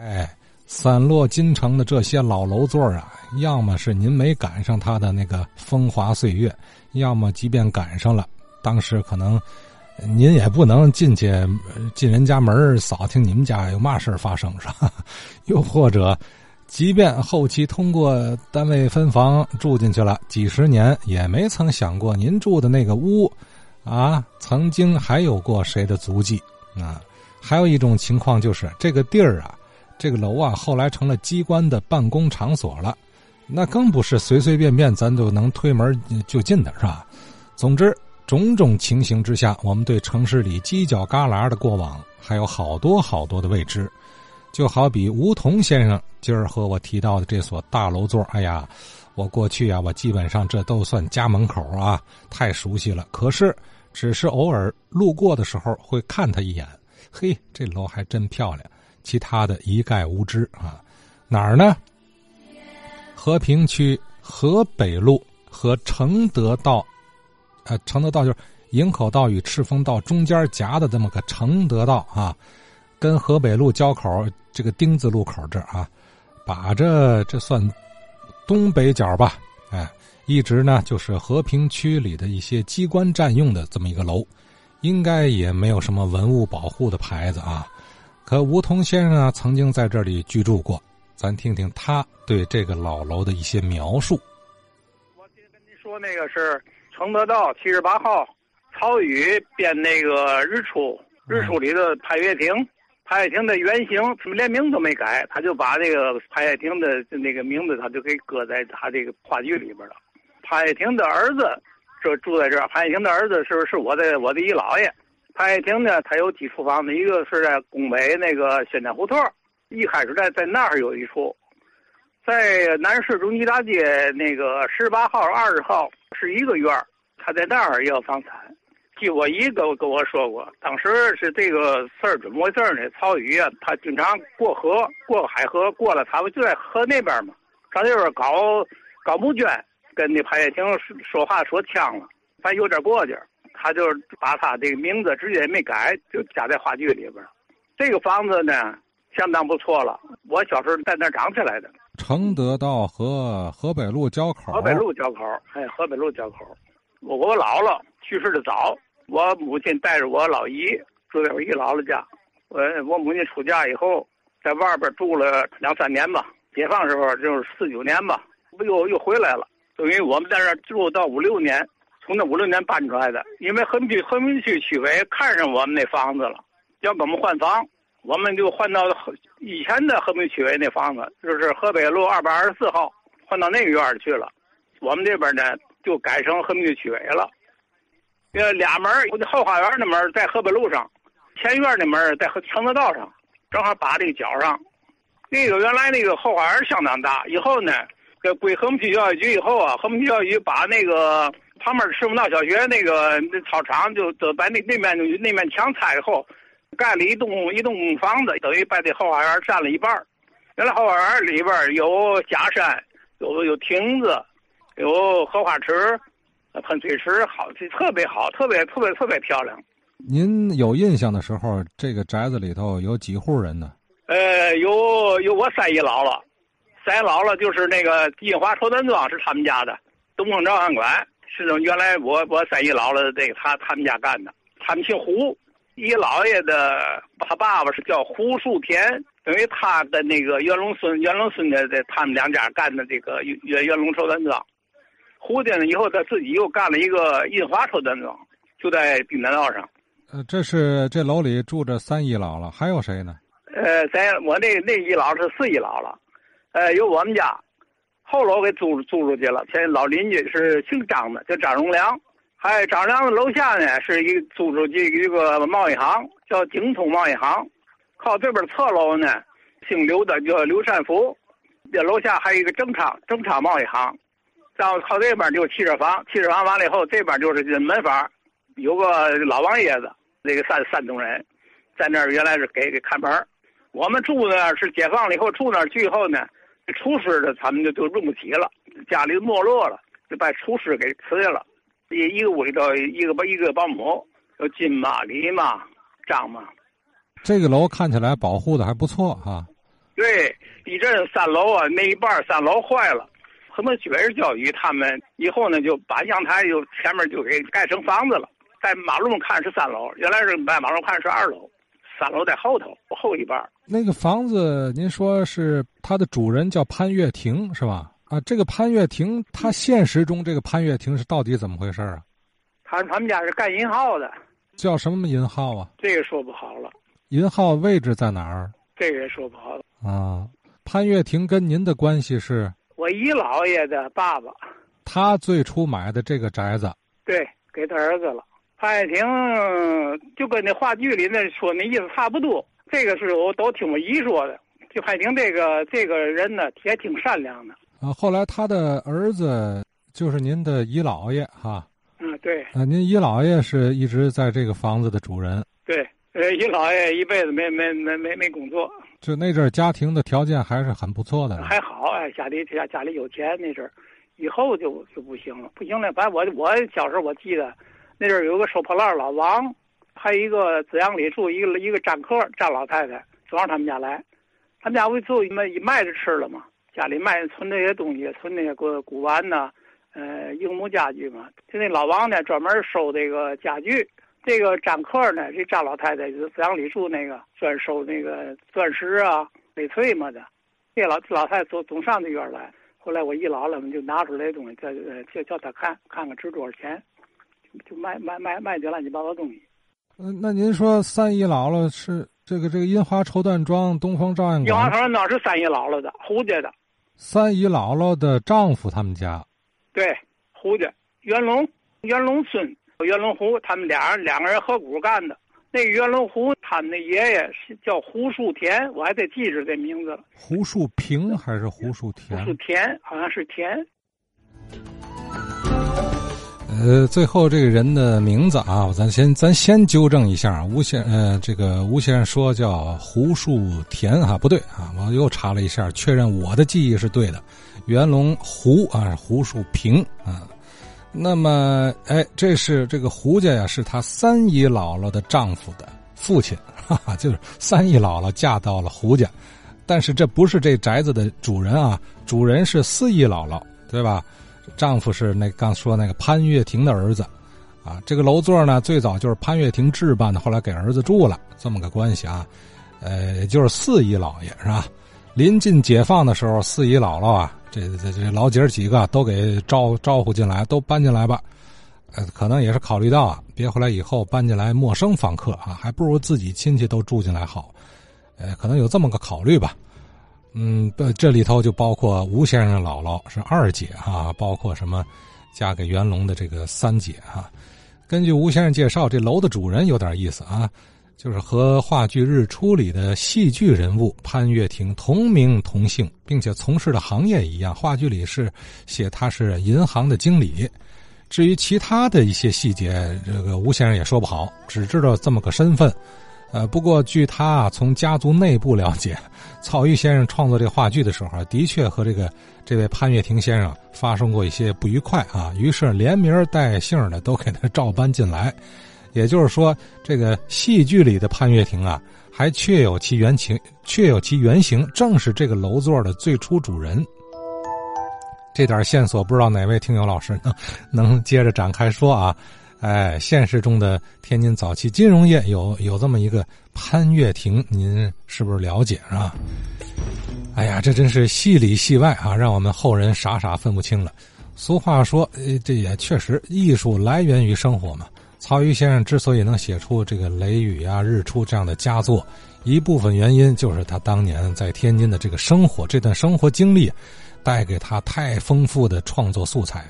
哎，散落京城的这些老楼座啊，要么是您没赶上他的那个风华岁月，要么即便赶上了，当时可能您也不能进去进人家门扫听你们家有嘛事发生，是吧？又或者，即便后期通过单位分房住进去了几十年，也没曾想过您住的那个屋啊，曾经还有过谁的足迹啊？还有一种情况就是这个地儿啊。这个楼啊，后来成了机关的办公场所了，那更不是随随便便咱就能推门就进的，是吧？总之，种种情形之下，我们对城市里犄角旮旯的过往还有好多好多的未知。就好比梧桐先生今儿和我提到的这所大楼座，哎呀，我过去啊，我基本上这都算家门口啊，太熟悉了。可是，只是偶尔路过的时候会看他一眼，嘿，这楼还真漂亮。其他的一概无知啊，哪儿呢？和平区河北路和承德道，呃，承德道就是营口道与赤峰道中间夹的这么个承德道啊，跟河北路交口这个丁字路口这儿啊，把这这算东北角吧？哎，一直呢就是和平区里的一些机关占用的这么一个楼，应该也没有什么文物保护的牌子啊。可吴桐先生啊，曾经在这里居住过，咱听听他对这个老楼的一些描述。我先跟您说，那个是承德道七十八号，曹禺编那个《日出》，《日出》里的潘月亭，潘月亭的原型，他们连名都没改，他就把这个潘月亭的那个名字，他就给搁在他这个话剧里边了。潘月亭的儿子这住在这儿，潘月亭的儿子是是我的我的一姥爷。潘岳亭呢，他有几处房子，一个是在拱北那个宣天胡同，一开始在在那儿有一处，在南市中基大街那个十八号、二十号是一个院儿，他在那儿也有房产。据我姨跟我跟我说过，当时是这个事儿怎么回事呢？曹禺啊，他经常过河，过海河，过了他不就在河那边嘛，上那边搞搞募捐，跟那潘岳亭说话说呛了，反正有点过节。他就把他这个名字直接没改，就加在话剧里边这个房子呢，相当不错了。我小时候在那长起来的。承德道和河北路交口。河北路交口，哎，河北路交口。我我姥姥去世的早，我母亲带着我老姨住在我姨姥姥家。我我母亲出嫁以后，在外边住了两三年吧。解放时候就是四九年吧，又又回来了。等于我们在这住到五六年。从那五六年搬出来的，因为和平和平区区委看上我们那房子了，要给我们换房，我们就换到以前的和平区委那房子，就是河北路二百二十四号，换到那个院去了。我们这边呢就改成和平区委了。呃，俩门后花园的门在河北路上，前院的门在承德道上，正好把这个角上。那个原来那个后花园相当大，以后呢，这归和平区教育局以后啊，和平区教育局把那个。旁边赤峰道小学那个那操场就就把那那面那面墙拆以后，盖了一栋一栋房子，等于把这后花园占了一半原来后花园里边有假山，有有亭子，有荷花池，喷水池，好，特别好，特别特别特别漂亮。您有印象的时候，这个宅子里头有几户人呢？呃，有有我三姨姥姥，三姨姥姥就是那个金华绸缎庄是他们家的，东风照相馆。是原来我我三姨姥姥这个他他们家干的，他们姓胡，一姥爷的他爸爸是叫胡树田，等于他跟那个袁隆孙袁隆孙的这他们两家干的这个袁袁隆绸缎庄，胡家呢以后他自己又干了一个印华绸缎庄，就在滨南道上。呃，这是这楼里住着三姨姥姥，还有谁呢？呃，在我那那姨姥是四姨姥姥，呃，有我们家。后楼给租租出去了，现在老邻居是姓张的，叫张荣良。还有张良的楼下呢，是一租出去一个贸易行，叫京通贸易行。靠这边侧楼呢，姓刘的叫刘善福。这楼下还有一个正昌正昌贸易行。然后靠这边就是汽车房，汽车房完了以后，这边就是门房，有个老王爷子，那个山山东人，在那儿原来是给给看门我们住呢是解放了以后住那儿去以后呢。厨师的他们就就用不起了，家里没落了，就把厨师给辞下了。一一个屋里头一个一个保姆，有金妈、李妈、张妈。这个楼看起来保护的还不错哈。对，地震三楼啊，那一半三楼坏了，很多学生教育他们以后呢，就把阳台就前面就给盖成房子了，在马路上看是三楼，原来是在马路看是二楼，三楼在后头后一半。那个房子，您说是它的主人叫潘月亭是吧？啊，这个潘月亭，他现实中这个潘月亭是到底怎么回事啊？他他们家是干银号的，叫什么银号啊？这个说不好了。银号位置在哪儿？这个也说不好了。啊，潘月亭跟您的关系是？我姨姥爷的爸爸。他最初买的这个宅子？对，给他儿子了。潘爱亭就跟那话剧里那说那意思差不多。这个是我都听我姨说的。就潘婷这个这个人呢，也挺善良的。啊，后来他的儿子就是您的姨姥爷哈。嗯，对。啊，您姨姥爷是一直在这个房子的主人。对。呃，姨姥爷一辈子没没没没没工作，就那阵儿家庭的条件还是很不错的。还好哎，家里家家里有钱那阵儿，以后就就不行了，不行了。反正我我小时候我记得，那阵儿有个收破烂老王，还有一个紫阳里住一个一个占客张老太太，总上他们家来，他们家不就卖卖着吃了嘛，家里卖存那些东西，存那些古古玩呐，呃，硬木家具嘛。就那老王呢，专门收这个家具。这个占客呢，这张老太太就是资阳里住那个专收那个钻石啊、翡翠嘛的。这老老太太总总上这院来，后来我一老了嘛，就拿出来东西，叫叫叫他看看看值多少钱，就卖卖卖卖点乱七八糟东西。嗯，那您说三姨姥姥是这个这个樱花绸缎庄东方照相馆？银华绸缎庄是三姨姥姥的，胡家的。三姨姥姥的丈夫他们家。对，胡家元龙元龙孙。袁龙湖，他们俩人两个人合股干的。那袁龙湖，他们的爷爷是叫胡树田，我还得记着这名字了。胡树平还是胡树田？胡树田，好像是田。呃，最后这个人的名字啊，咱先咱先纠正一下。吴先呃，这个吴先生说叫胡树田啊，不对啊，我又查了一下，确认我的记忆是对的。袁龙胡啊，胡树平啊。那么，哎，这是这个胡家呀，是他三姨姥姥的丈夫的父亲，哈哈，就是三姨姥姥嫁到了胡家，但是这不是这宅子的主人啊，主人是四姨姥姥，对吧？丈夫是那刚说那个潘月亭的儿子，啊，这个楼座呢，最早就是潘月亭置办的，后来给儿子住了，这么个关系啊，呃，就是四姨姥爷是吧？临近解放的时候，四姨姥姥啊。这这这老姐儿几个都给招招呼进来，都搬进来吧。呃，可能也是考虑到啊，别回来以后搬进来陌生访客啊，还不如自己亲戚都住进来好。呃，可能有这么个考虑吧。嗯，这里头就包括吴先生姥姥是二姐哈，包括什么嫁给元龙的这个三姐哈。根据吴先生介绍，这楼的主人有点意思啊。就是和话剧《日出》里的戏剧人物潘月亭同名同姓，并且从事的行业一样。话剧里是写他是银行的经理，至于其他的一些细节，这个吴先生也说不好，只知道这么个身份。呃，不过据他从家族内部了解，曹禺先生创作这话剧的时候，的确和这个这位潘月亭先生发生过一些不愉快啊，于是连名带姓的都给他照搬进来。也就是说，这个戏剧里的潘月亭啊，还确有其原情，确有其原型，正是这个楼座的最初主人。这点线索，不知道哪位听友老师能能接着展开说啊？哎，现实中的天津早期金融业有有这么一个潘月亭，您是不是了解啊？哎呀，这真是戏里戏外啊，让我们后人傻傻分不清了。俗话说，这也确实，艺术来源于生活嘛。曹禺先生之所以能写出这个《雷雨》啊、《日出》这样的佳作，一部分原因就是他当年在天津的这个生活，这段生活经历，带给他太丰富的创作素材，